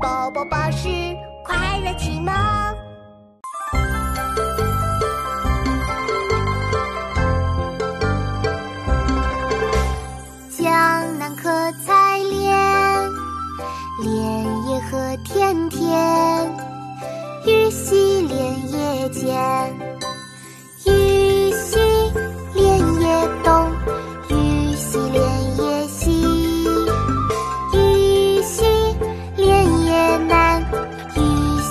宝宝巴士快乐启蒙。江南可采莲，莲叶何田田。鱼戏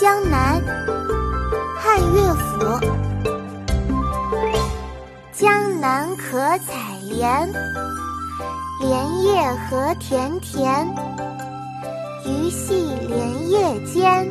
江南，汉乐府。江南可采莲，莲叶何田田。鱼戏莲叶间，